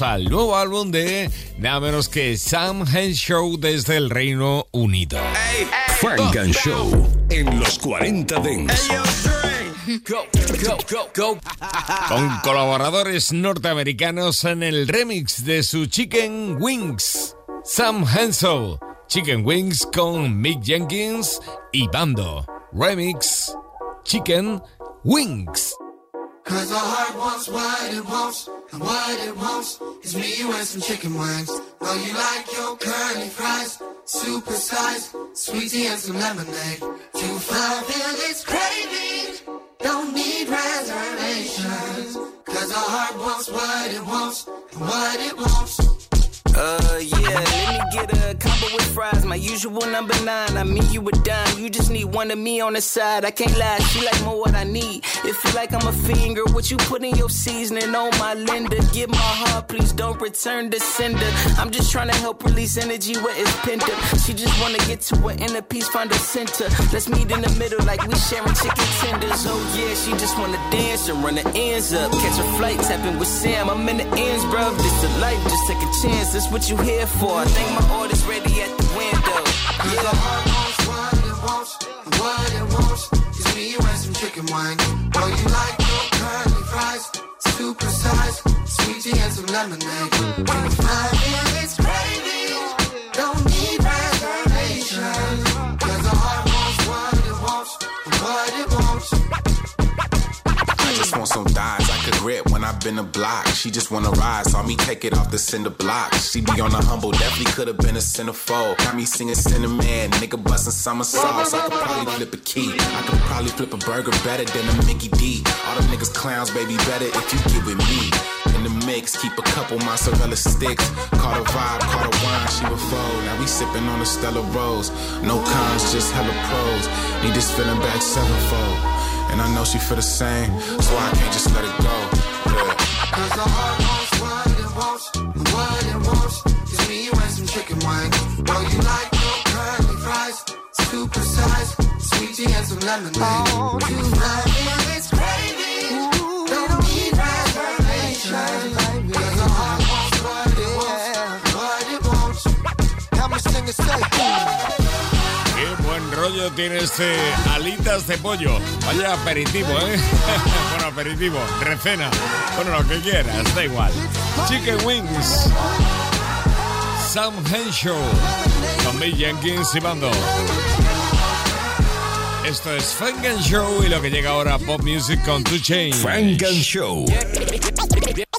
al nuevo álbum de nada menos que Sam Henshaw desde el Reino Unido. Frank and Show en los 40 Dents. Con colaboradores norteamericanos en el remix de su Chicken Wings. Sam Henshaw, Chicken Wings con Mick Jenkins y Bando. Remix, Chicken Wings. Cause our heart wants what it wants, and what it wants is me, and some chicken wings. Oh, you like your curly fries, super size, sweet tea and some lemonade. To fulfill this craving, don't need reservations. Cause our heart wants what it wants, and what it wants. Uh, yeah, let me get a combo with fries. My usual number nine. I mean, you a dime. You just need one of me on the side. I can't lie, she like more what I need. It feel like I'm a finger. What you put in your seasoning on my Linda. Give my heart, please don't return the sender. I'm just trying to help release energy where it's pent up. She just wanna get to her inner peace, find a center. Let's meet in the middle like we sharing chicken tenders. Oh yeah, she just wanna dance and run the ends up. Catch a flight, tapping with Sam. I'm in the ends, bro. This a life, just take a chance. This what you here for. I think my order's ready at the window. Cause Yeah. our heart wants what it wants, what it wants is me, you, and some chicken wings. Oh, you like your curly fries, super size, sweet tea and some lemonade. To fulfill this craving, don't need reservations. Cause our heart wants what it wants, what it wants. I just want some thighs I could grip when I've been a block. She just wanna ride, saw me take it off the cinder block. She be on the humble, definitely could have been a centerfold. Got me singing cinnamon, nigga busting summer sauce. I could probably flip a key. I could probably flip a burger better than a Mickey D. All them niggas clowns, baby, better if you get with me. In the mix, keep a couple mozzarella sticks. Caught a vibe, caught a wine, she would fold. Now we sipping on a Stella Rose. No cons, just hella pros. Need this feeling back sevenfold. And I know she feel the same, so I can't just let it go. Yeah. Cause our heart wants what it wants, and what it wants is me, you, and some chicken wings. Oh, you like your curly fries, super size, sweet tea and some lemonade. Oh, You fulfill this tiene este alitas de pollo. Vaya aperitivo, ¿eh? bueno, aperitivo, recena. Bueno, lo que quieras, da igual. Chicken Wings. Sam Henshaw. Con Mick Jenkins y Bando. Esto es Funk and Show y lo que llega ahora Pop Music con Two Chainz. Frank and Show.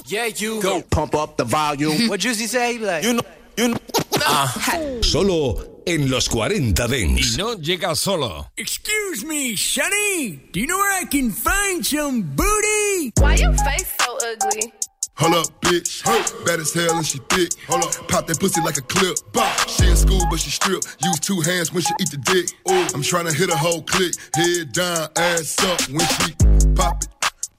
Yeah, you go pump up the volume. what Juicy say? Like, you know, you know. Solo en los 40 Y no llega solo. Excuse me, Sonny. Do you know where I can find some booty? Why your face so ugly? Hold up, bitch. Bad as hell and she thick. Hold up. Pop that pussy like a clip. Bop. She in school, but she strip. Use two hands when she eat the dick. Ooh. I'm trying to hit a whole click. Head down, ass up when she pop it,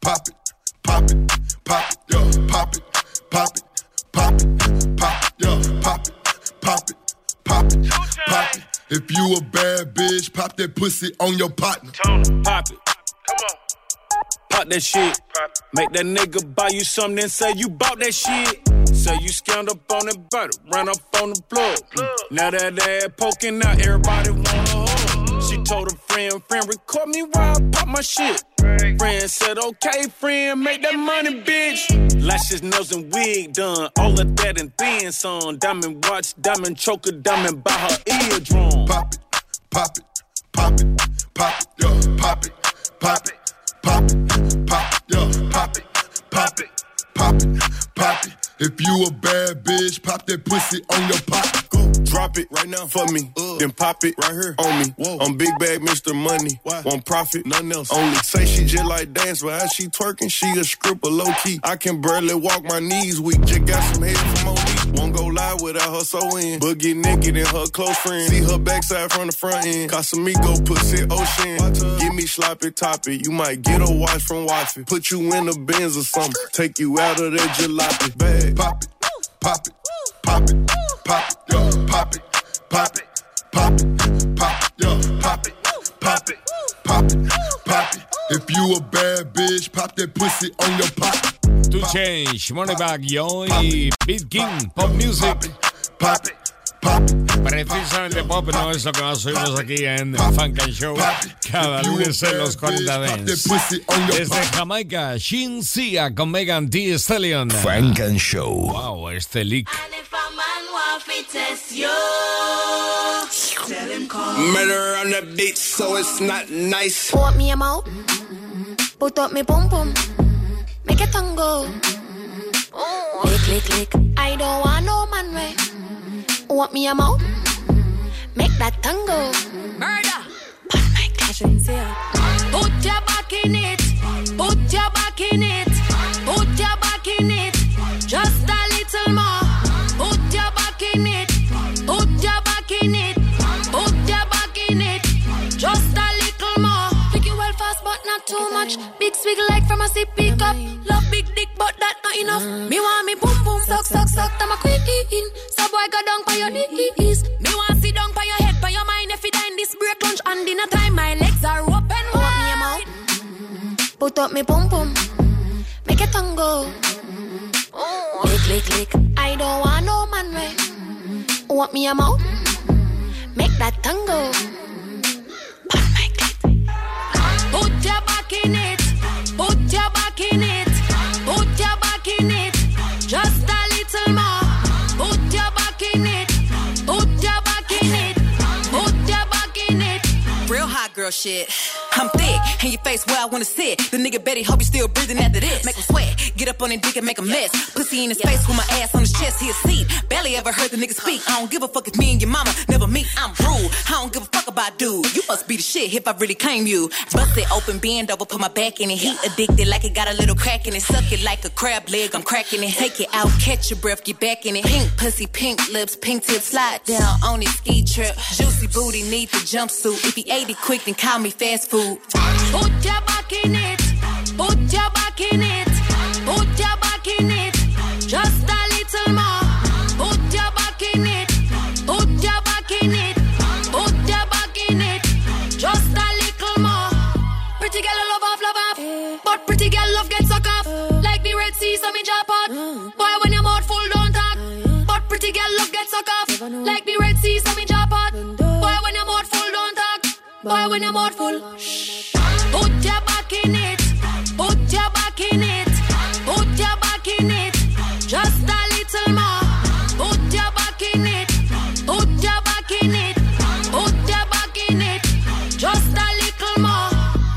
pop it, pop it, pop it, yeah. Pop it, pop it, pop it, pop it, yeah. Pop it, pop it, pop it, pop it. If you a bad bitch, pop that pussy on your partner. Pop it. Come on. Pop that shit. Make that nigga buy you something and say you bought that shit. Say you scammed up on that butter, ran up on the plug. Mm. Now that ass poking out, everybody wanna hug. She told a friend, friend, record me while I pop my shit. Friend said, okay, friend, make that money, bitch. Lashes, nails, and wig done. All of that and then some. Diamond watch, diamond choker, diamond by her eardrum. Pop it, pop it, pop it, pop it, yeah. Pop it, pop it, pop it, pop it, yeah. Pop it, pop it, pop it, pop it. If you a bad bitch, pop that pussy on your pop. Go drop it right now for me. Uh. Then pop it right here on me. I'm big bag Mr. Money. Won't profit, nothing else. Only say she just like dance, but as she twerking, she a stripper low key. I can barely walk my knees weak. Just got some head from OD. Won't go live without her so in. But get naked and her close friend. See her backside from the front end. Casamigo pussy ocean. Give me sloppy toppy. You might get a watch from watching. Put you in the Benz or something. Take you out of that jalopy bag. Pop it, pop it, pop it, pop it, yeah. Pop it, pop it, pop it, pop it, yeah. Pop it, pop it, pop it, pop it. If you a bad bitch, pop that pussy on your pop. 2 Chainz, Moneybagg, Yo y BeatKing, Pop Music. Precisamente pop no es lo que más oímos aquí en Funk and Show cada lunes en los 40 Dance. Desde Jamaica, Shin Sia con Megan Thee Stallion. Funk and Show. Wow, este leak. Murder on the beat, so it's not nice. Want me a mouth? Put up me pum pum. Make it tango. Lick, lick, lick. I don't want no man way. Want me a mouth? Make that tango. Murder. Put my clashings here. Put your back in it. Put your back in it. Put your back in it. Just a little more. Put your back in it. Put your back in it. Put your back in it. Just a little more. Pick you well fast, but not too much. Big swig like from a sip pick up. Love big dick, but that not enough. Me want me boom Put up me boom boom. Make it tango. Lick lick lick. I don't want no man way. Want me a mouth? Make that tango. Put your back in it. Put your back in it. Put your back in it. Just a little more. Put your back in it. Put your back in it. Put your back in it. Real hot girl shit. I'm thick, and your face where I wanna sit. The nigga Betty hope you still breathing after this. Make him sweat, get up on his dick and make a mess. Pussy in his face with my ass on his chest, he a seat. Barely ever heard the nigga speak. I don't give a fuck if me and your mama never meet. I'm rude, I don't give a fuck about dude. You must be the shit if I really claim you. Bust it open, bend over, put my back in it. He addicted like it got a little crack in it. Suck it like a crab leg, I'm cracking it. Take it out, catch your breath, get back in it. Pink pussy, pink lips, pink tips, slide down on his ski trip. Juicy booty, need the jumpsuit. If he ate it quick, then call me fast food. Put your back in it. Put your back Boy, when your mouth full. Put your back in it. Put your back in it. Put your back in it. Just a little more. Put your back in it. Put your back in it. Put your back in it. Just a little more.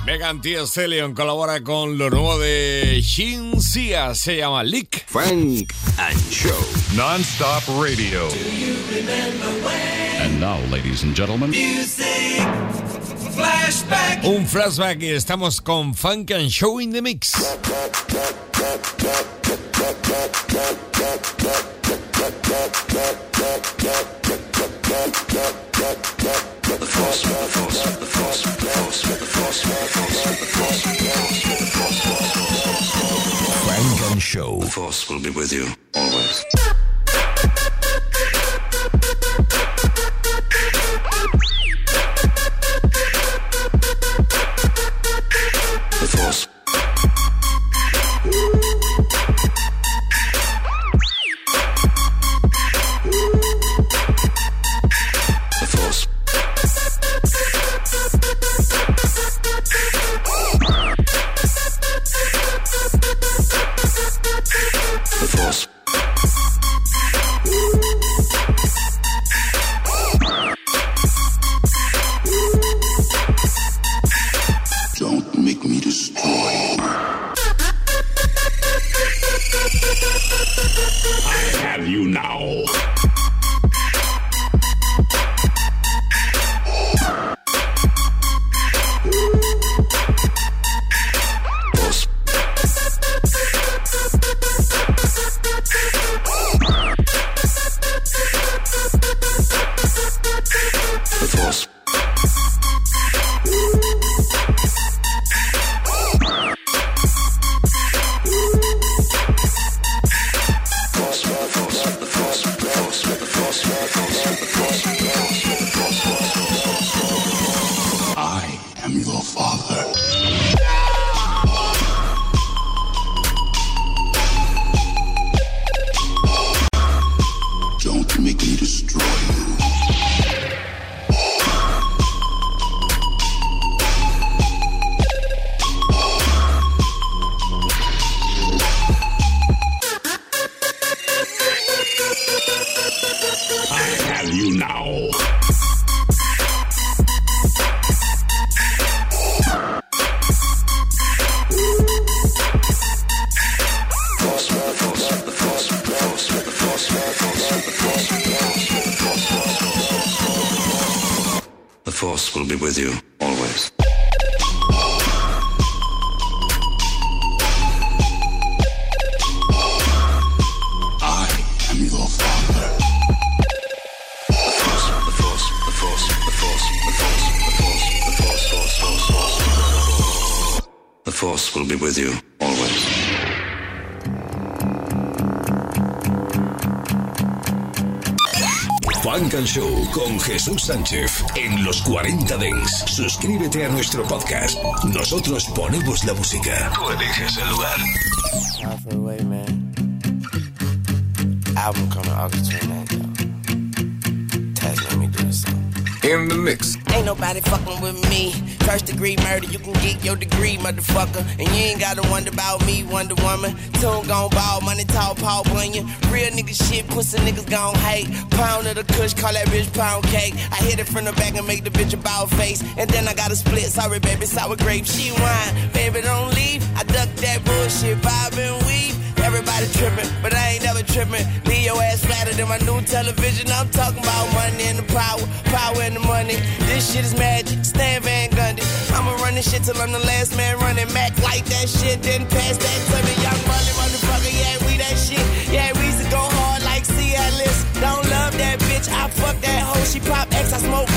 Megan Thee Stallion colabora con lo nuevo de Shin Sia, se llama Lick. Funk and Show. Non-stop radio. And now, ladies and gentlemen. Un flashback y estamos con Funk and Show in the Mix. Funk and Show. The force will be with you always. Show con Jesús Sánchez en los 40 Dents. Suscríbete a nuestro podcast. Nosotros ponemos la música. Tú el lugar. Halfway away, man. Album coming August 29th, In the mix. Ain't nobody fucking with me. First degree murder, you can get your degree, motherfucker. And you ain't gotta wonder about me, Wonder Woman. Tune gon' ball, money tall, Paul Bunyan. Real nigga shit, pussy niggas gon' hate. Pound of the kush, call that bitch pound cake. I hit it from the back and make the bitch a bow face. And then I got a split, sorry baby, sour grape. She whine, baby don't leave. I duck that bullshit, vibe and weave. Everybody tripping, but I ain't never tripping. Leave your ass flatter than my new television. I'm talking about money and the power, power and the money. This shit is magic, Stan Van Gundy. I'ma run this shit till I'm the last man running. Mac like that shit, then pass that to me. Young money, motherfucker, yeah, we that shit. Yeah, we used to go hard like Cialis. Don't love that bitch, I fuck that hoe. She pop X, I smoke.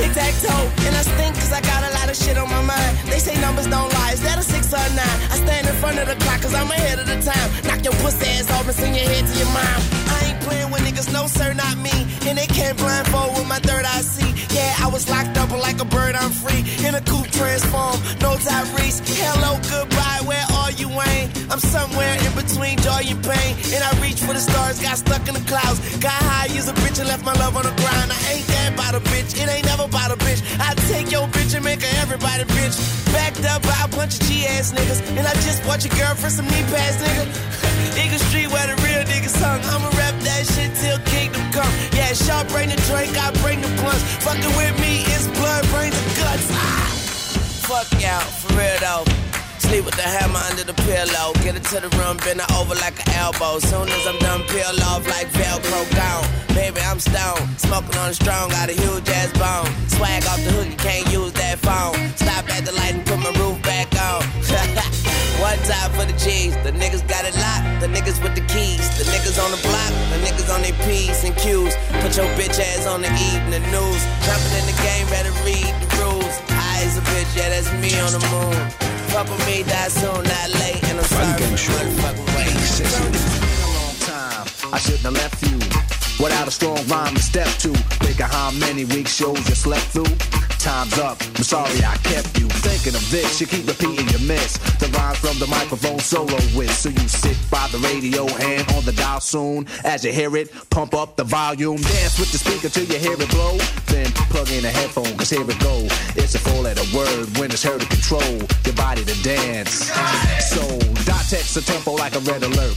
Tic tac toe, and I stink cause I got a lot of shit on my mind. They say numbers don't lie, is that a six or a nine? I stand in front of the clock cause I'm ahead of the time. Knock your pussy ass off and send your head to your mom. I ain't playing with niggas, no sir, not me. And they can't blindfold with my third eye see. Yeah, I was locked up, like a bird, I'm free. In a coupe transform, no Tyrese. Hello, goodbye, where are you, Wayne? I'm somewhere in between joy and pain. And I reach for the stars, got stuck in the clouds. Got high, as a bitch, and left my love on the ground. I ain't that about a bitch, it ain't never about a bitch. I take your bitch and make her everybody bitch. Backed up by a bunch of G ass niggas. And I just bought your girlfriend some knee pads, nigga. Eagle Street where the real niggas hung. I'ma rap that shit till kingdom come. Yeah, sharp bring the drink, I bring the blunts. Fucking with me, it's blood, brains, and guts. Ah! Fuck y'all, for real though. Sleep with the hammer under the pillow. Get it to the room, bend it over like an elbow. Soon as I'm done, peel off like Velcro gone. Baby, I'm stoned. Smoking on the strong, got a huge ass bone. Swag off the hook, you can't use that phone. Stop at the light and put my roof back on. One time for the G's. The niggas got it locked. The niggas with the keys. The niggas on the block. The niggas on their P's and Q's. Put your bitch ass on the evening news. Jumping in the game, better read the rules. High as a bitch, yeah, that's me on the moon. Fuck with me, die soon, not late. And I'm sorry for the motherfucking time. I shouldn't have left you without a strong rhyme to step to. Think of how many weak shows you slept through. Time's up. I'm sorry I kept you thinking of this. You keep repeating your miss. The rhymes from the microphone solo with. So you sit by the radio, hand on the dial soon. As you hear it, pump up the volume. Dance with the speaker till you hear it blow. Then plug in a headphone, cause here it go. It's a four letter word when it's heard to control your body to dance. So dot text a tempo like a red alert.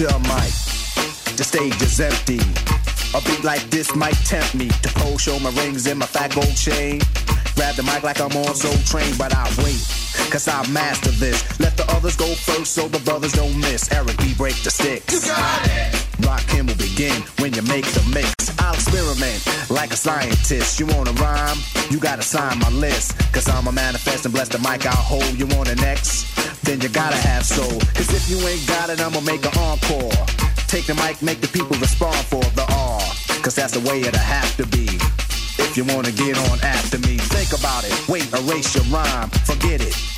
It's your mic. The stage is empty. A beat like this might tempt me to pose, show my rings and my fat gold chain. Grab the mic like I'm on Soul Train, but I wait. Cause I master this. Let the others go first so the brothers don't miss. Eric B. break the sticks. You got it. Rakim will begin when you make the mix. I'll experiment like a scientist. You wanna rhyme? You gotta sign my list. Cause I'm a manifest and bless the mic I'll hold. You want an X? Then you gotta have soul. Cause if you ain't got it, I'ma make an encore. Take the mic, make the people respond for the R. Cause that's the way it'll have to be. If you wanna get on after me, think about it. Wait, erase your rhyme, forget it.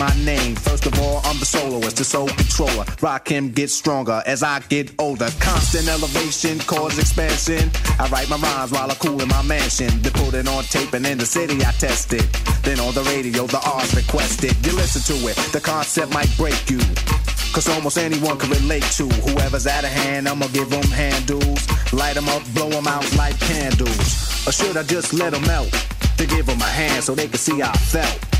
My name. First of all, I'm the soloist, the soul controller. Rakim, get stronger as I get older. Constant elevation, cause expansion. I write my rhymes while I cool in my mansion. They put it on tape and in the city I test it. Then on the radio, the R's requested. You listen to it, the concept might break you. Cause almost anyone can relate to whoever's out of hand. I'ma give them handles. Light them up, blow them out like candles. Or should I just let them melt? To give them a hand so they can see how I felt.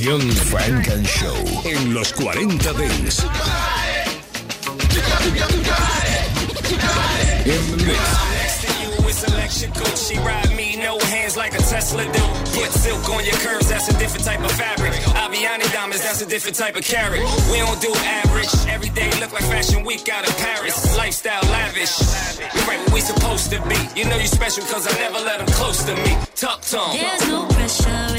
Selección Funk and Show en los 40 Dance. She ride me, no hands like a Tesla do. Put silk on your curves, that's a different type of fabric. Aviani diamonds, that's a different type of carrot. We don't do average. Every day look like fashion week out of Paris. Lifestyle lavish. We right where we supposed to be. You know you special cause I never let them close to me. There's no pressure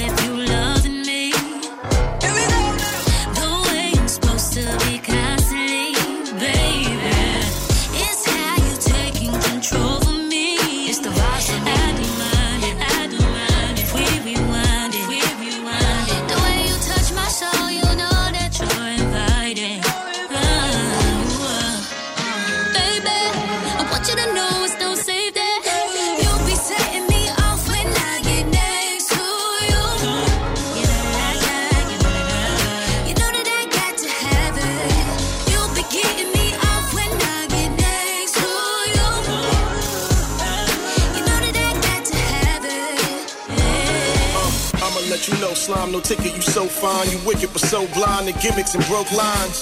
slime, no ticket, you so fine. You wicked, but so blind to gimmicks and broke lines.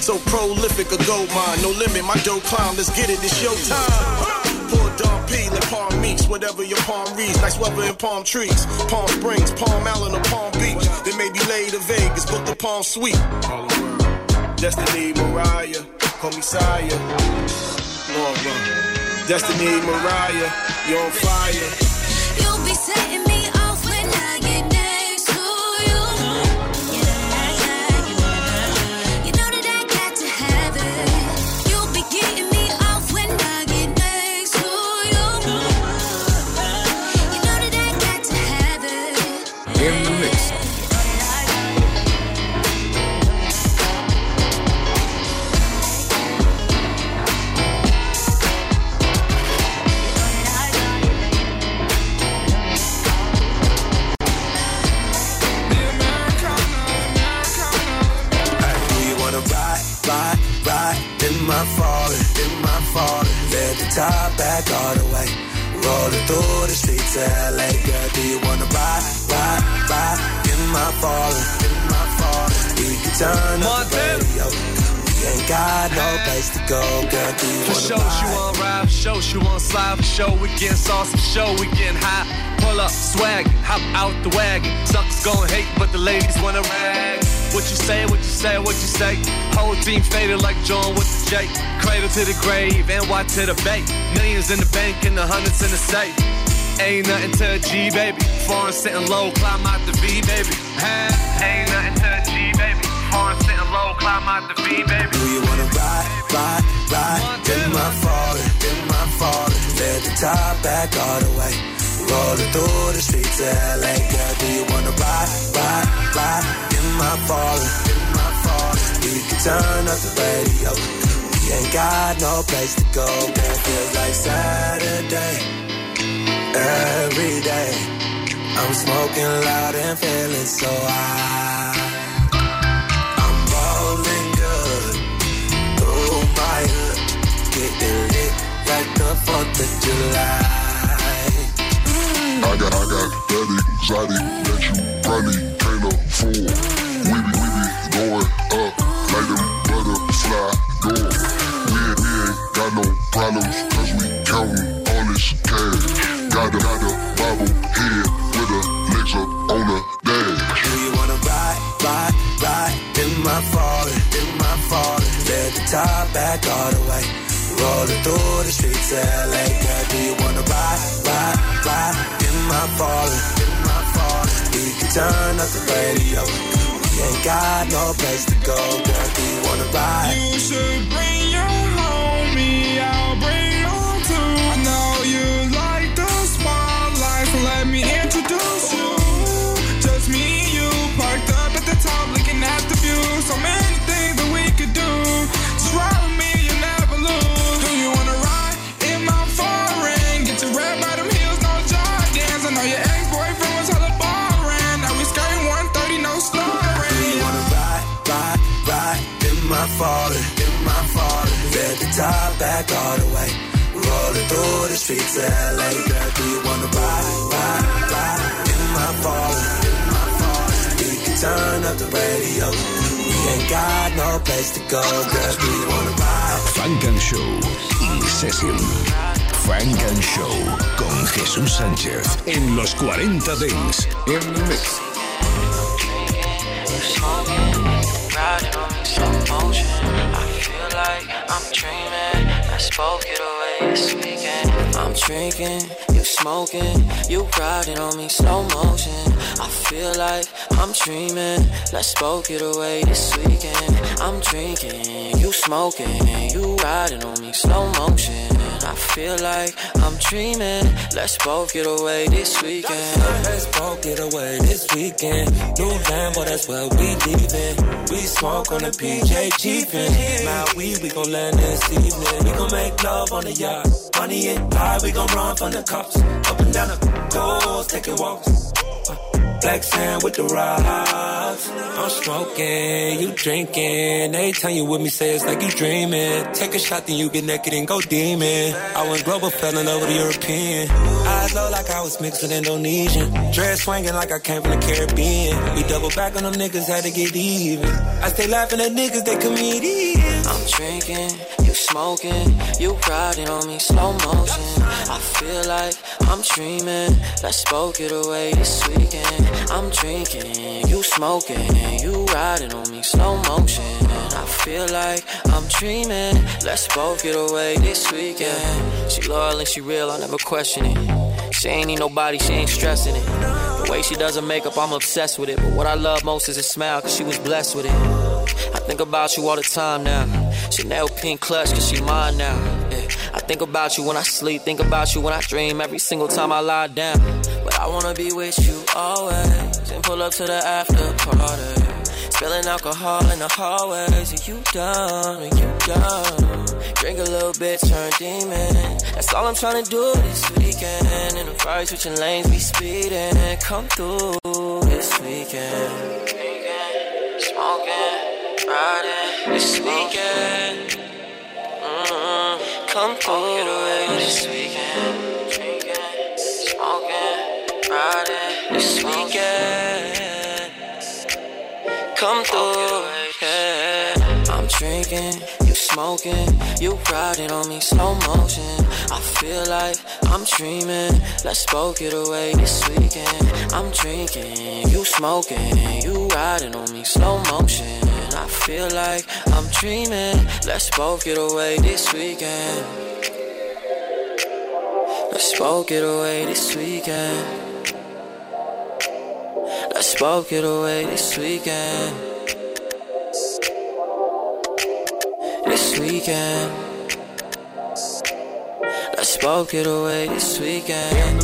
So prolific, a gold mine, no limit, my dough climb, let's get it, it's your time. Pour Don P, let Palm Meets, whatever your palm reads. Nice weather in palm trees, Palm Springs, Palm Island, or Palm Beach. Then maybe lay to Vegas, book the Palm Suite. Destiny, Mariah, call me Sire. Lord, run. Destiny, Mariah, you're on fire. You'll be setting streets LA, girl. Do you wanna ride, ride, ride in my falling, in my falling? We can turn up the radio. We ain't got no place to go, girl. Do you For wanna show she ride? want ride, for show she want slide, for show we getting sauce, for show we getting hot. Pull up, swag, hop out the wagon. Suckers gon' hate, but the ladies wanna rag. What you say, what you say, what you say. Whole team faded like John with the J. Cradle to the grave, and NY to the bay. Millions in the bank and the hundreds in the safe. Ain't nothing to a G, baby. Foreign sitting low, climb out the V, baby. Huh? Ain't nothing to a G, baby. Foreign sitting low, climb out the V, baby. Do you wanna ride, ride, ride? In my falling, in my falling. Let the top back all the way. Rolling through the streets of LA, girl. Do you wanna ride, ride, ride? In my falling, in my falling. We can turn up the radio. We ain't got no place to go, girl. Feels like Saturday, every day. I'm smoking loud and feeling so high. I'm rolling good through my hood, getting lit like the Fourth of July. I got, I got that exotic that you probably can't afford. We be, we be going up like them butterfly doors. We we ain't got no problems cause we counting all this cash. Got a, got a bobble head with her legs up on the dash. Do you wanna ride, ride, ride in my falling, in my falling? Let the top back all the way. Rolling through the streets of LA, girl. Do you wanna ride, ride, ride in my falling, in my falling? We can turn up the radio. We ain't got no place to go, girl. Do you wanna ride? You should bring back all the way. Rolling through the streets of LA, girl. Do you wanna ride, ride, ride in my falling, in my falling? We can turn up the radio. We ain't got no place to go, girl. Do you wanna ride? Frank and Show In Session. Frank and Show con Jesús Sánchez en los 40 Dents. In the mix. Riding on in slow motion. I feel like I'm dreaming. Both get away this weekend. I'm drinking, you smoking, you riding on me slow motion. I feel like I'm dreaming. Let's both get away this weekend. I'm drinking, you smoking, you riding on me slow motion. I feel like I'm dreaming. Let's both get away this weekend. Let's both get away this weekend. New Lambo, that's where we leaving. We smoke on the PJ Chiefin. My weed, we gon' land this evening. We gon' make love on the yacht. Money and high, we gon' run from the cops. Up and down the coast, taking walks. Uh, Black sand with the rocks. I'm smoking, you drinking. Every time you with me, say it's like you dreaming. Take a shot, then you get naked and go demon. I went global, fell in love with a European. Eyes low like I was mixed with Indonesian. Dress swinging like I came from the Caribbean. We double back on them niggas, had to get even. I stay laughing at niggas, they comedians. I'm drinking, you smoking, you riding on me slow motion. I feel like I'm dreaming. Let's both get away this weekend. I'm drinking, you smoking, you riding on me slow motion. I feel like I'm dreaming. Let's both get away this weekend. She loyal and she real, I never question it. She ain't need nobody, she ain't stressing it. The way she does her makeup, I'm obsessed with it. But what I love most is her smile, cause she was blessed with it. I think about you all the time now. Chanel pink clutch, cause she mine now. Yeah. I think about you when I sleep, think about you when I dream, every single time I lie down. I wanna be with you always, and pull up to the after party. Spilling alcohol in the hallways, are you done? Are you done? Drink a little bit, turn demon. That's all I'm trying to do this weekend. In the Ferrari switching lanes, we speeding. Come through this weekend. Smoking, riding this weekend. Mm-hmm. Come through this weekend. Smoking, this weekend. Come through, yeah. I'm drinking, you smoking, you riding on me slow motion. I feel like I'm dreaming. Let's both it away this weekend. I'm drinking, you smoking, you riding on me slow motion. I feel like I'm dreaming. Let's both get away this weekend. Let's both get away this weekend. Let's both get away this weekend. This weekend. Let's both get away this weekend.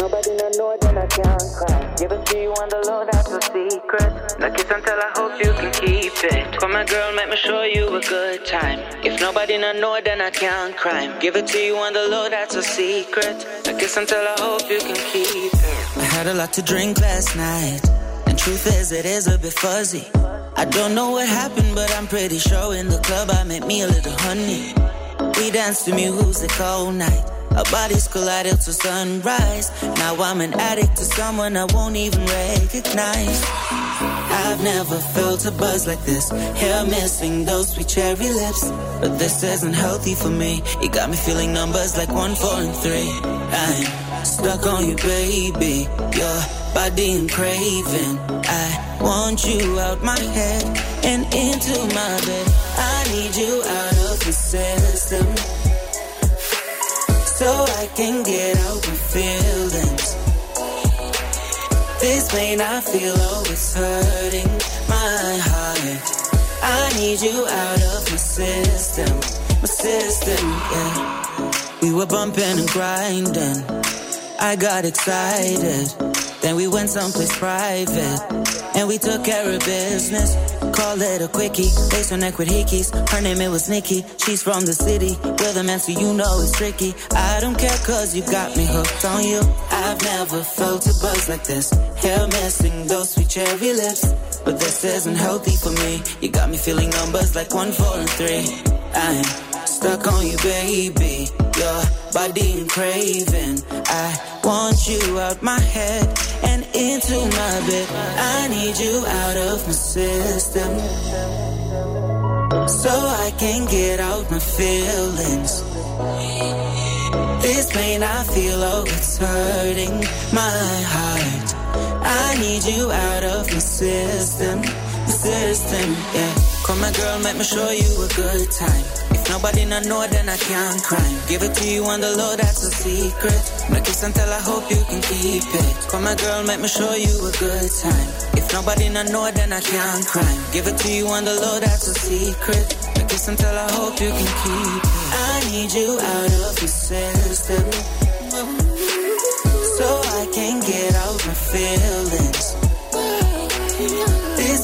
Nobody no know then I can't cry. Give it to you on the low, that's a secret. No kiss until I hope you can keep it. Come on, girl, make me show you a good time. If nobody no know, then I can't cry. Give it to you on the low, that's a secret. No kiss until I hope you can keep it. I had a lot to drink last night, and truth is, it is a bit fuzzy. I don't know what happened, but I'm pretty sure in the club I met me a little honey. We danced to music all night. Our bodies collided till sunrise. Now I'm an addict to someone I won't even recognize. I've never felt a buzz like this. Hair missing those sweet cherry lips. But this isn't healthy for me. You got me feeling numbers like one, four, and three. I'm stuck on you, baby. Your body and craving. I want you out my head and into my bed. I need you out of the system so I can get out my feelings. This pain I feel, always hurting my heart. I need you out of my system, my system, yeah. We were bumping and grinding. I got excited. Then we went someplace private. And we took care of business. Call it a quickie. Based on neck with hickeys. Her name it was Nikki. She's from the city. Where the man so you know it's tricky. I don't care cause you got me hooked on you. I've never felt a buzz like this. Hair missing those sweet cherry lips. But this isn't healthy for me. You got me feeling numbers like one, four, and three. I'm stuck on you, baby. Your body and craving. I want you out my head and into my bed. I need you out of my system. So I can get out my feelings. This pain I feel, oh, it's hurting my heart. I need you out of my system, system, yeah. Come my girl, make me show you a good time. If nobody not know, then I can't crime. Give it to you on the low, that's a secret. No kiss until I hope you can keep it. Come my girl, make me show you a good time. If nobody not know, then I can't crime. Give it to you on the low, that's a secret. No kiss until I hope you can keep it. I need you out of the system. So I can get out my feelings.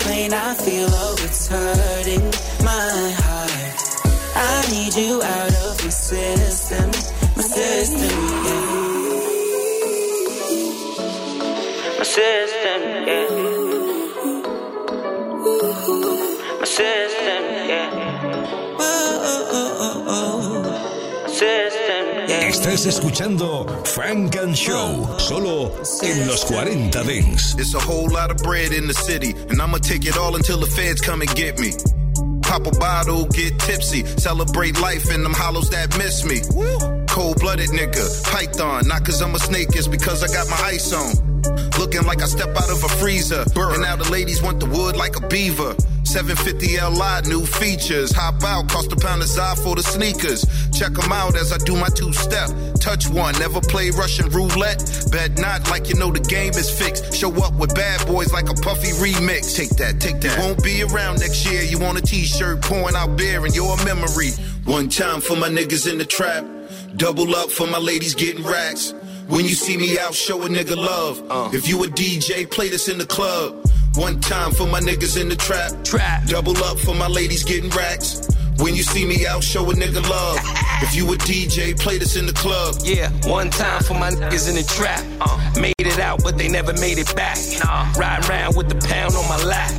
Pain I feel, oh, it's hurting my heart. I need you out of my system, my system, yeah. My system, Estás escuchando Funk and Show, solo en los 40 Dance. It's a whole lot of bread in the city, and I'ma take it all until the feds come and get me. Pop a bottle, get tipsy, celebrate life in them hollows that miss me. Cold blooded nigga, python, not cause I'm a snake, it's because I got my ice on. Looking like I step out of a freezer, and now the ladies want the wood like a beaver. 750 Li, new features. Hop out, cost a pound of Zod for the sneakers. Check them out as I do my two step. Touch one, never play Russian roulette. Bet not like you know the game is fixed. Show up with bad boys like a puffy remix. Take that, take that. Won't be around next year. You want a t shirt pouring out beer in your memory. One time for my niggas in the trap. Double up for my ladies getting racks. When you see me out, show a nigga love. Uh. If you a DJ, play this in the club. One time for my niggas in the trap. Trap. Double up for my ladies getting racks. When you see me out, show a nigga love. If you a DJ, play this in the club. Yeah, one time for my niggas in the trap. Uh, made it out but they never made it back. Riding around with the pound on my lap.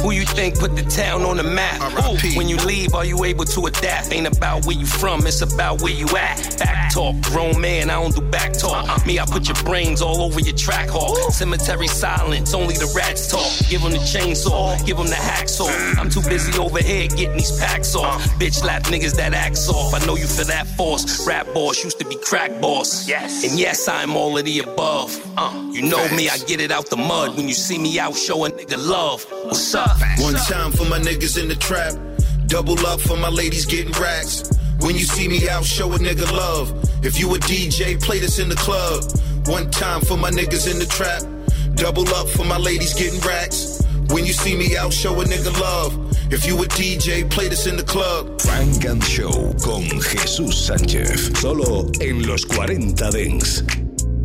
Who you think put the town on the map? Who? When you leave, are you able to adapt? Ain't about where you from, it's about where you at. Back talk, grown man, I don't do back talk. Me, I put your brains all over your track hawk. Cemetery silence, only the rats talk. Give them the chainsaw, give them the hacksaw. I'm too busy over here getting these packs off. Bitch slap niggas that acts off. I know you for that force. Rap boss used to be crack boss. Yes. And yes, I'm all of the above. Uh, you know me, I get it out the mud. When you see me out, show a nigga love. What's up? One time for my niggas in the trap. Double up for my ladies getting racks. When you see me out, show a nigga love. If you a DJ, play this in the club. One time for my niggas in the trap. Double up for my ladies getting racks. When you see me out, show a nigga love. If you a DJ, play this in the club. Funk and Show con Jesús Sánchez. Solo en los 40 Dance.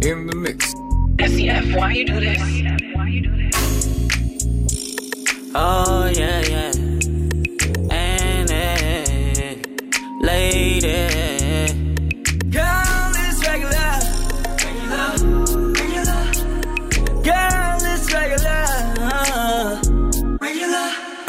In the mix. SCF, why you do this? Oh yeah, yeah. And eh, lady.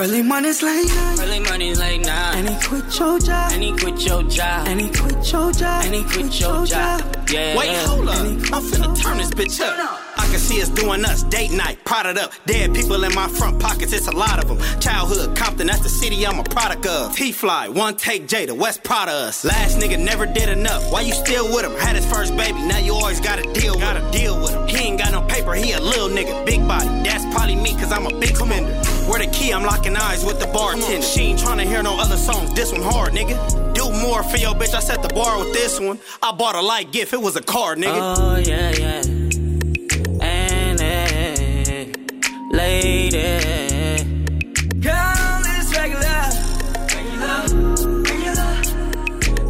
Early mornings late night. Early morning, late night. And he quit your job. And he quit your job. And he quit your job. And he quit your job. Yeah. Wait, hold up. I'm finna turn this bitch up. I can see us doing us, date night, prodded up. Dead people in my front pockets, it's a lot of them. Childhood, Compton, that's the city I'm a product of. T-Fly, one take Jada, West proud of us. Last nigga never did enough. Why you still with him? Had his first baby, now you always gotta deal with Gotta deal with him. He ain't got no paper, he a little nigga, big body. That's probably me, cause I'm a big spender. Where the key, I'm locking eyes with the bartender. She ain't tryna hear no other songs, this one hard, nigga. Do more for your bitch, I set the bar with this one. I bought a light gift, it was a car, nigga. Oh yeah, yeah. And eh, lady. Girl, it's regular. Regular. Regular.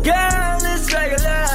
Girl, it's regular.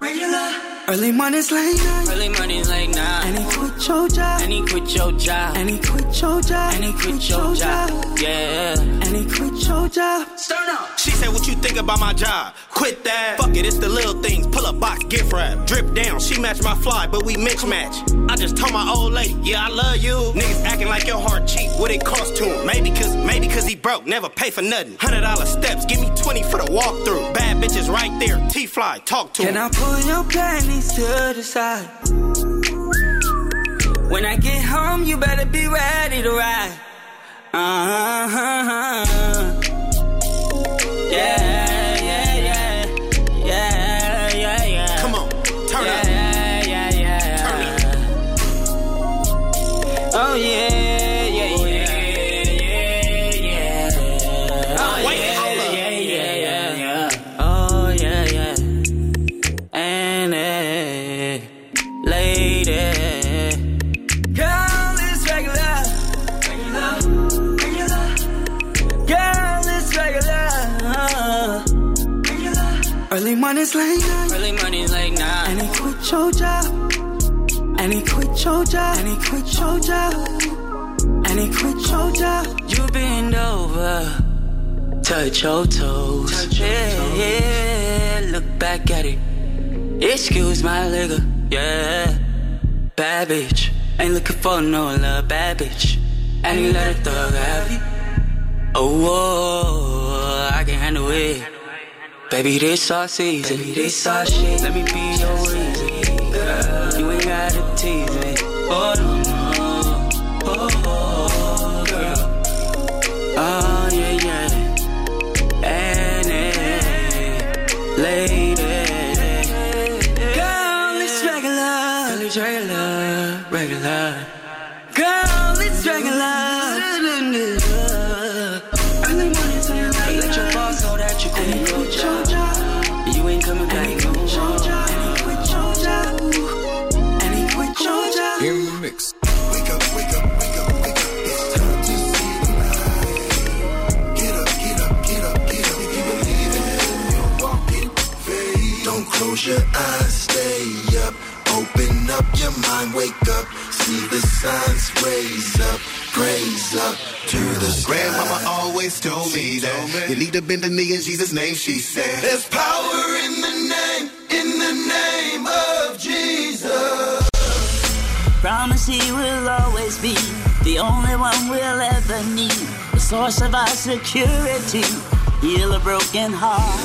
Regular. Early mornings late night. Early morning, late night. And he quit your job. And he quit your job. And he quit your job. And he quit your job. Yeah. And he quit your job. Start up. She said, What you think about my job? Quit that. Fuck it, it's the little things. Pull up box, gift wrap. Drip down. She match my fly, but we mix match. I just told my old lady, Yeah, I love you. Niggas acting like your heart cheap. What it cost to him? Maybe cause, maybe cause he broke. Never pay for nothing. Hundred dollar steps. Give me 20 for the walkthrough. Bad bitches right there. T fly. Talk to Can him. I pull your panties to the side? When I get home, you better be ready to ride. Uh-huh. Early mornings late night. Early morning, late night. And he quit your job. And he quit your job. And he quit your job. And he quit your job. You bend over, touch your toes. yeah, yeah, look back at it. Excuse my nigga, yeah. Bad bitch, ain't looking for no love, bad bitch. And you let a thug have you. Oh, whoa, I can handle it. Baby, this our season. Baby, this our shit. Let me be up wake up. See the signs, raise up, praise up to the sky. Grandmama always told me that you need to bend the knee in Jesus' name, she said. There's power in the name, in the name of Jesus. Promise he will always be the only one we'll ever need. The source of our security. Heal a broken heart.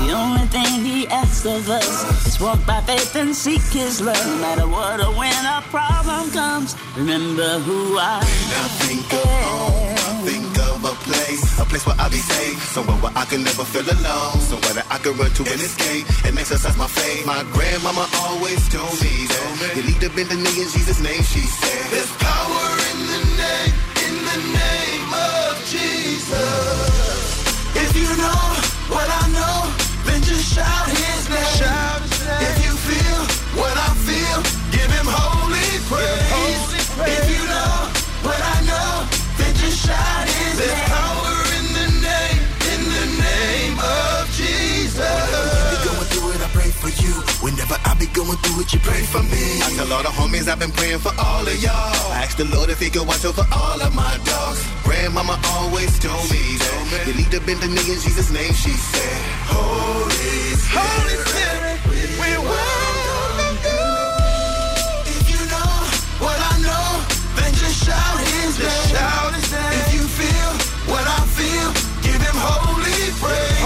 The only thing he asks of us is walk by faith and seek his love. No matter what or when a problem comes, remember who I am. When I think of home, I think of a place, a place where I'll be safe, somewhere where I can never feel alone, somewhere that I can run to and escape, and exercise my faith. My grandmama always told me that you need to bend the knee in Jesus' name, she said. There's power in the name, in the name of Jesus. If you know going through it, you pray for me. I tell all the homies I've been praying for all of y'all. I ask the Lord if he can watch over all of my dogs. Grandmama always told me that you need to bend the knee in Jesus' name, she said. Holy Spirit, Holy Spirit we welcome you. If you know what I know, then just shout his name. Shout his name. If you feel what I feel, give him holy praise.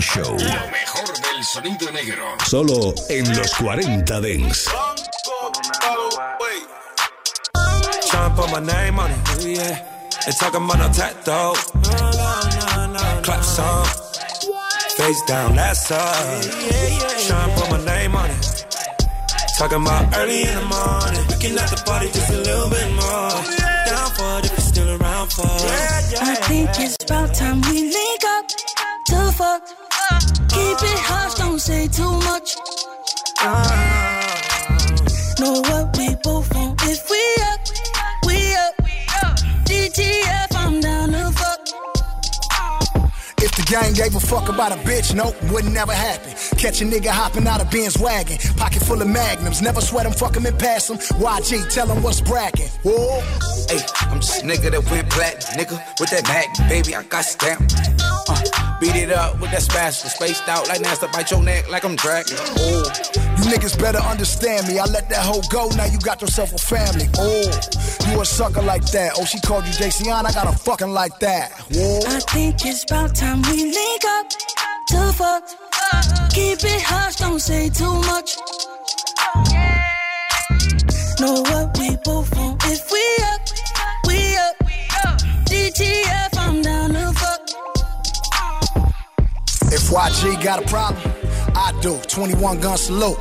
Show. Lo mejor del sonido negro. Solo en los 40 Dents. Tryna put my name on it. Yeah. They talking about no tattoo. Clap song. Face down, that's up. Tryna put my name on it. Talking about early in the morning. We can at the party just a little bit more. Down for it if you're still around for. I think it's about time we link up to fuck. Keep it hush, don't say too much. Know what we both want. If we up, we up. DTF, I'm down to fuck. If the gang gave a fuck about a bitch, nope, wouldn't never happen. Catch a nigga hopping out of Ben's wagon. Pocket full of magnums, never sweat him, fuck him and pass him. YG, tell him what's bragging. Whoa. Hey, I'm just a nigga that went black, nigga. With that mag, baby, I got stamped. Uh, beat it up with that spatula, spaced out like NASA, bite your neck like I'm dragging. Oh, You niggas better understand me. I let that hoe go, now you got yourself a family. Oh, you a sucker like that. Oh, she called you JC I got a fucking like that. Whoa. I think it's about time we link up to fuck. Keep it hush, don't say too much. Know what we both want. If we up, we up. DTF, If YG got a problem, I do. 21 gun salute.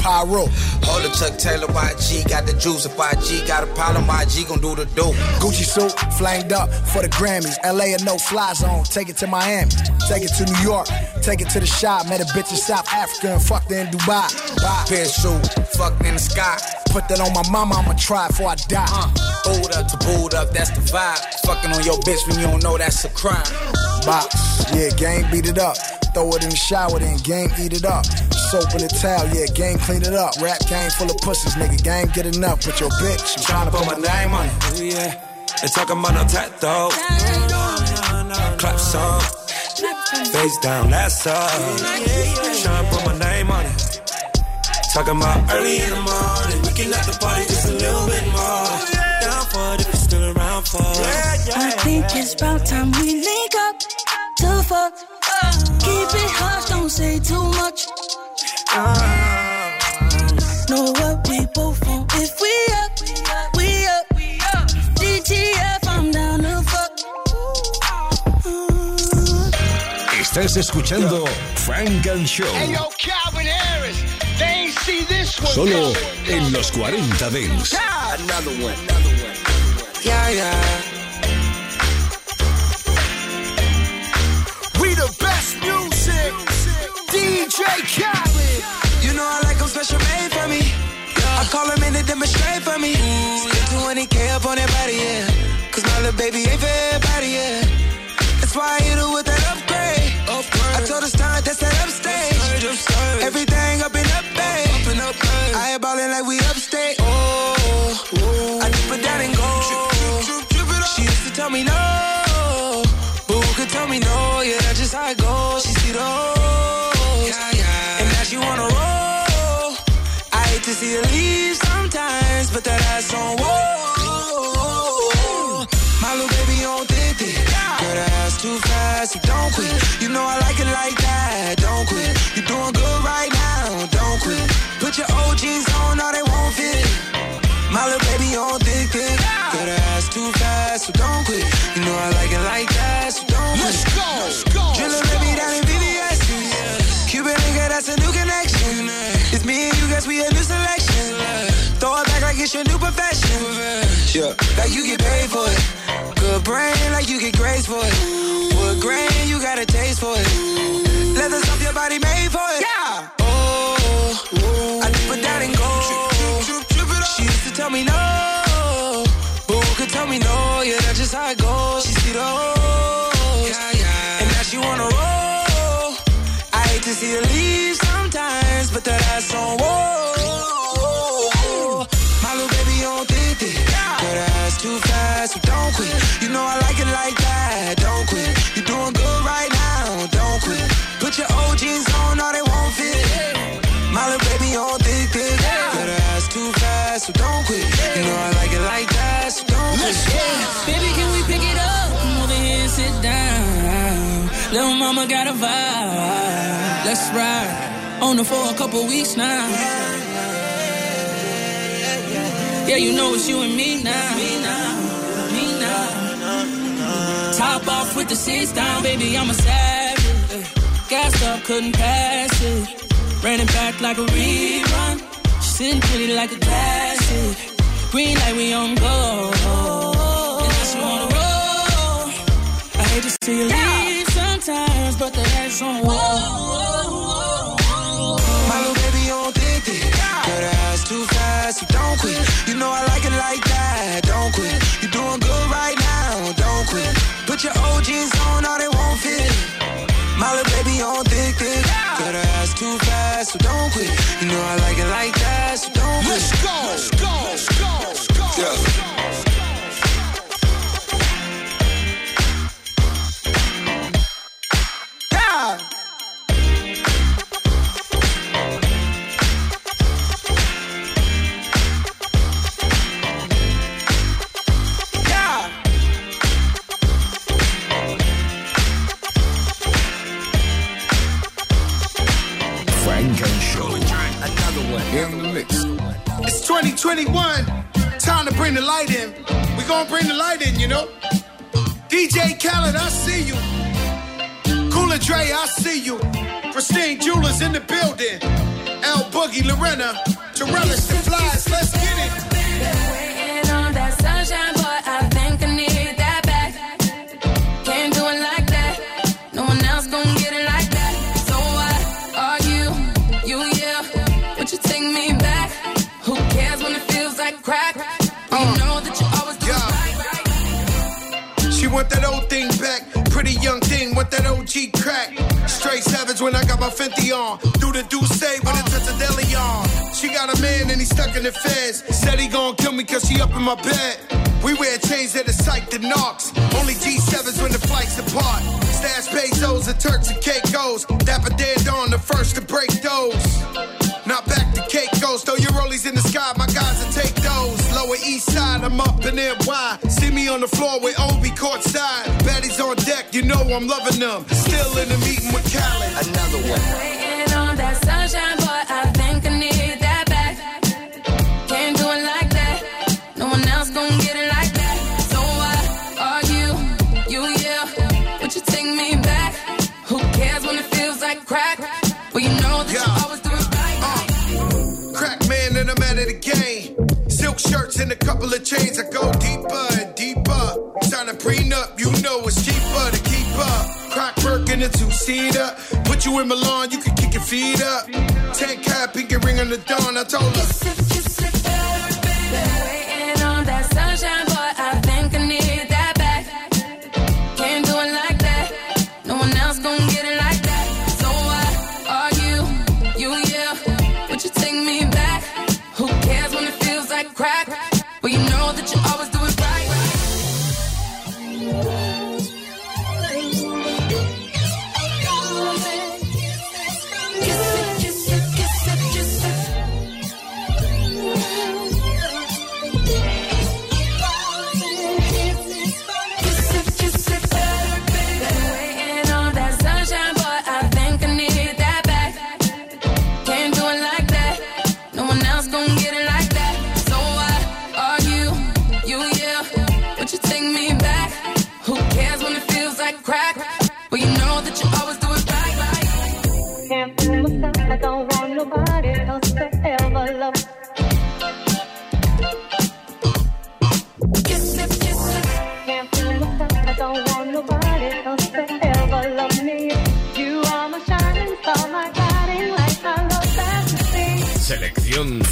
Pyro. Hold it, Chuck Taylor, YG got the juice. If YG got a problem, YG gon' do the do. Gucci suit, flamed up for the Grammys. LA a no fly zone. Take it to Miami. Take it to New York. Take it to the shop. Met a bitch in South Africa and fucked her in Dubai. Bye. Pair shoe, fucked in the sky. Put that on my mama, I'ma try before I die. Uh, booed up to booed up, that's the vibe. Fucking on your bitch when you don't know that's a crime. Box, yeah, gang beat it up. Throw it in the shower, then gang eat it up. Soap in the towel, yeah, gang clean it up. Rap game full of pussies, nigga, gang get enough. But your bitch, I'm trying to put my name on it. Ooh, yeah. They talking about no tattoo. Clap song. Face down, that's up. Trying to put my name on it. Talking about early in the morning. We can let the party just a little bit more. Still around for it. I think it's about time we link up to fuck. Keep it hush, don't say too much. Know what we both want. If we up, we up. DTF, I'm down to fuck. Estás escuchando Funk and Show. Hey, yo, Calvin Harris. They ain't see this one. Solo en los 40 Dance. Another one. Yeah, yeah. We the best music. DJ Khaled. You know I like them special made for me. I call them in to demonstrate for me. Spend 20k up on that body, yeah. Cause my little baby ain't for everybody, yeah. That's why I hit her with that upgrade. I told her start, that's that upstage. Everything up and up, babe. I ain't ballin' like we upstate. Oh, oh, I dip it down and go. She used to tell me no. Boo could tell me no, yeah, that's just how it goes. She see those. And now she wanna roll. I hate to see her leave sometimes, but that ass on whoa. My little baby on thick, thick. Girl, that ass too fast, so don't quit. You know I like it like that, don't quit. You doing good right now, don't quit. Put your old jeans on, like you get paid for it. Good brain, like you get grades for it. Wood grain, you got a taste for it. Leather stuff your body made for it. Yeah. Oh, I dip it down and go. She used to tell me no. Boo could tell me no. Yeah, that's just how it goes. She see those. And now she wanna roll. I hate to see her leave sometimes, but that know I like it like that, don't quit. You're doing good right now, don't quit. Put your old jeans on, now they won't fit. My little baby on thick, thick. That ass too fast, so don't quit. You know I like it like that, so don't quit. Baby, can we pick it up? Come over here and sit down. Little mama got a vibe. Let's ride. On the for a couple weeks now. Yeah, you know it's you and me now. Top off with the seats down, baby, I'm a savage. Gassed up, couldn't pass it. Ran it back like a rerun. She sitting pretty like a classic. Green light, we on go. And now she wanna roll. I hate to see you leave sometimes, but the ass on whoa. My little baby on thick, thick. Girl, the ass too fast, so don't quit. You know I like it like that, don't quit. Put your old jeans on, now they won't fit. My little baby on thick, thick. Girl, the ass too fast, so don't quit. You know I like it like that, so When I got my Fenty on. Do the do say when it's the deli on. She got a man and he stuck in the feds. Said he gon' kill me cause she up in my bed. We wear chains that are psyched to knocks. Only G7s when the flights depart. Stash pesos and Turks and Caicos. Dapper dead on the first to break those. Not back to Caicos, throw your rollies in the sky, my guys take those. Lower east side, I'm up in there NY. See me on the floor with Obi courtside. Baddies on deck, you know I'm loving them. Still in the meeting with Khaled. Another one. Waiting on that sunshine, chains. I go deeper and deeper. Sign a prenup, you know it's cheaper to keep up. Crack work in a two seater. Put you in Milan, you can kick your feet up. Ten cap, pinky ring on the dawn. I told her.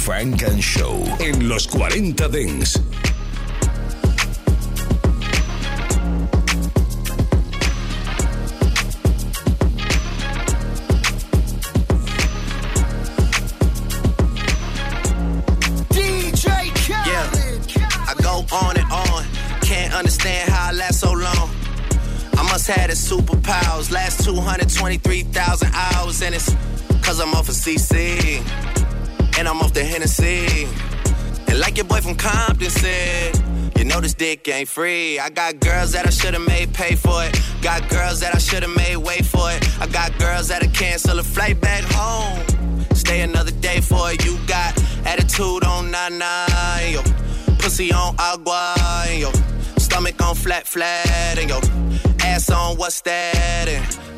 Funk and Show en los 40 Dance. DJ Khaled. I go on and on. Can't understand how I last so long. I must have the superpowers. Last 223,000 hours, and it's cause I'm off of CC. And I'm off the Hennessy. And like your boy from Compton said, you know this dick ain't free. I got girls that I should've made pay for it. Got girls that I should've made wait for it. I got girls that'll cancel a flight back home. Stay another day for it. You got attitude on nana, and yo. Pussy on agua, yo. Stomach on flat, flat, and yo. Ass on what's that? And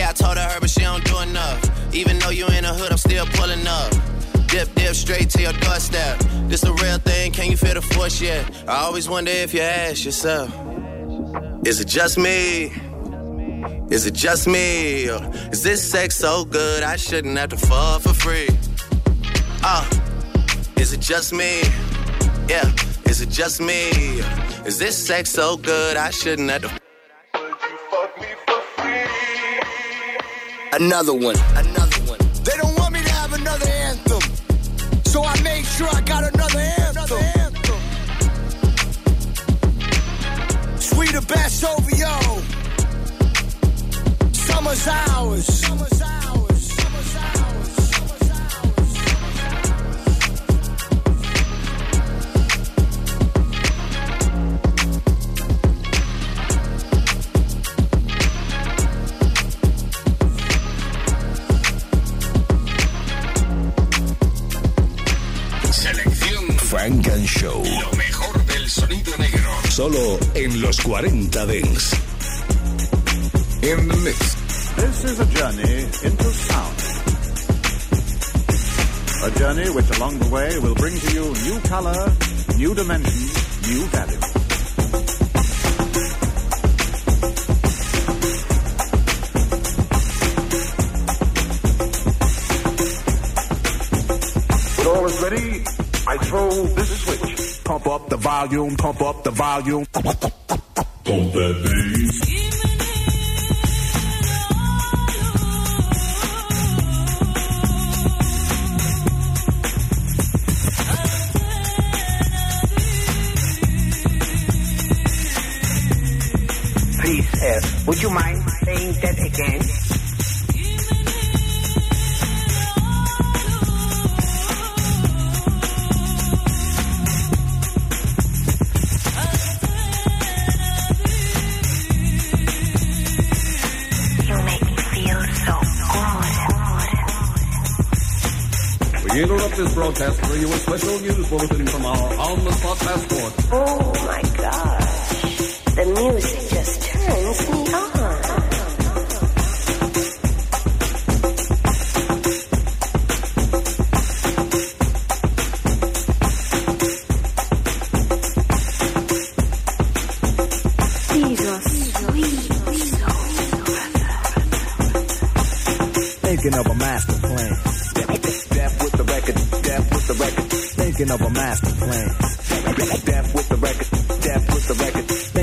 Yeah, I told her, but she don't do enough. Even though you in the hood, I'm still pulling up. Dip, dip, straight to your doorstep. This a real thing, can you feel the force yet? I always wonder if you ask yourself, is it just me? Is it just me? Or is this sex so good I shouldn't have to fall for free? Uh, is it just me? Yeah, is it just me? Is this sex so good I shouldn't have to Another one, another one. They don't want me to have another anthem. So I made sure I got another anthem. Sweeter best over yo. Summer's ours. Summer's ours. Show. Lo mejor del sonido negro. Solo en los 40 Dance. In the mix. This is a journey into sound. A journey which along the way will bring to you new color, new dimension, new value. When all is ready, I throw this switch. Pump up the volume, pump up the volume. Pump that bass. Please, uh, would you mind saying that again? Interrupt this broadcast bring you a special news bulletin from our on-the-spot passport. Oh my gosh. The music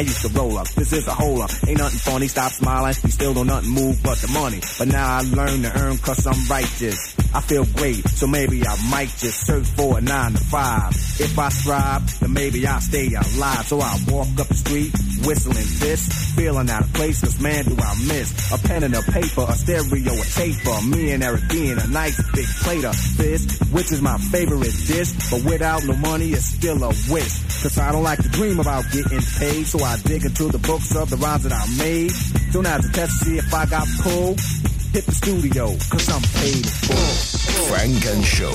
I used to roll up. This is a hole up. Ain't nothing funny. Stop smiling. We still don't nothing move but the money. But now I learn to earn cause I'm righteous. I feel great, so maybe I might just search for a nine to five. If I strive, then maybe I'll stay alive. So I walk up the street, whistling this, feeling out of place, cause man do I miss a pen and a paper, a stereo, a taper. Me and Eric being a nice big plate of fish, which is my favorite dish. But without no money, it's still a wish. Cause I don't like to dream about getting paid, so I dig into the books of the rhymes that I made. Don't have to test to see if I got pulled. Hit the studio, cause I'm paid in full. Funk and Show.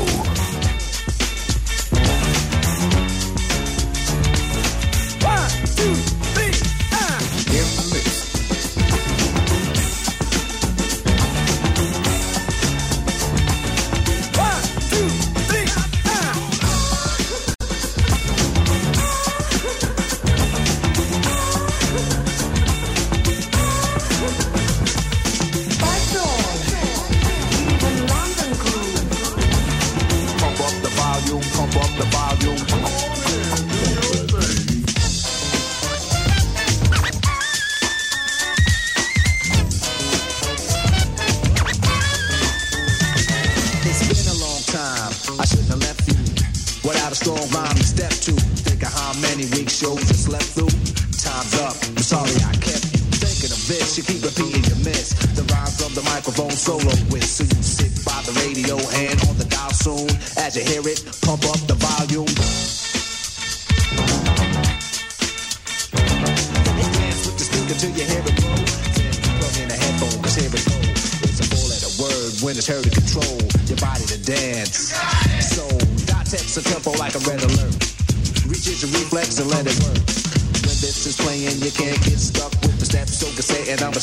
One, two,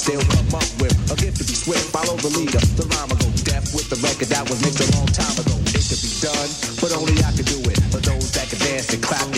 still come up with a gift to be swift. Follow the leader. The rhyme will go deaf with the record that was mixed a long time ago. It could be done, but only I could do it. For those that can dance and clap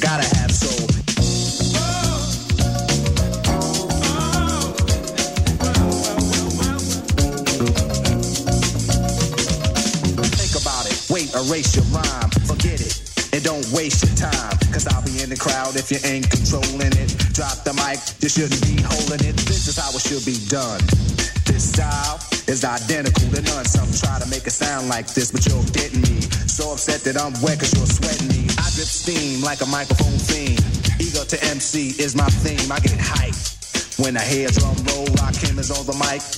gotta have soul. Think about it. Wait, erase your rhyme. Forget it. And don't waste your time. Cause I'll be in the crowd if you ain't controlling it. Drop the mic, you shouldn't be holding it. This is how it should be done. This style is identical to none. Some try to make it sound like this, but you're getting me. So upset that I'm wet cause you're like a microphone theme. Ego to MC is my theme. I get hyped. When I hear drum roll, Rakim is on the mic.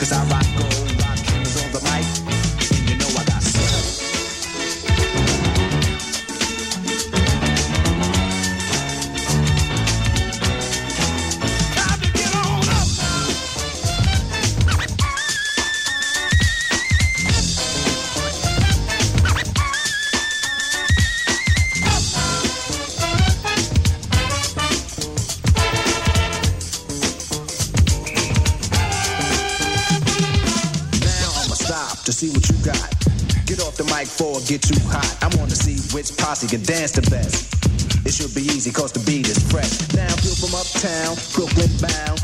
Cause I rock gold. Get too hot. I wanna see which posse can dance the best. It should be easy cause the beat is fresh. Now feel from uptown, Brooklyn bound.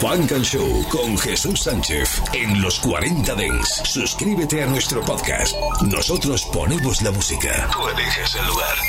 Funk and Show con Jesús Sánchez en los 40 Dents. Suscríbete a nuestro podcast. Nosotros ponemos la música. Tú eliges el lugar.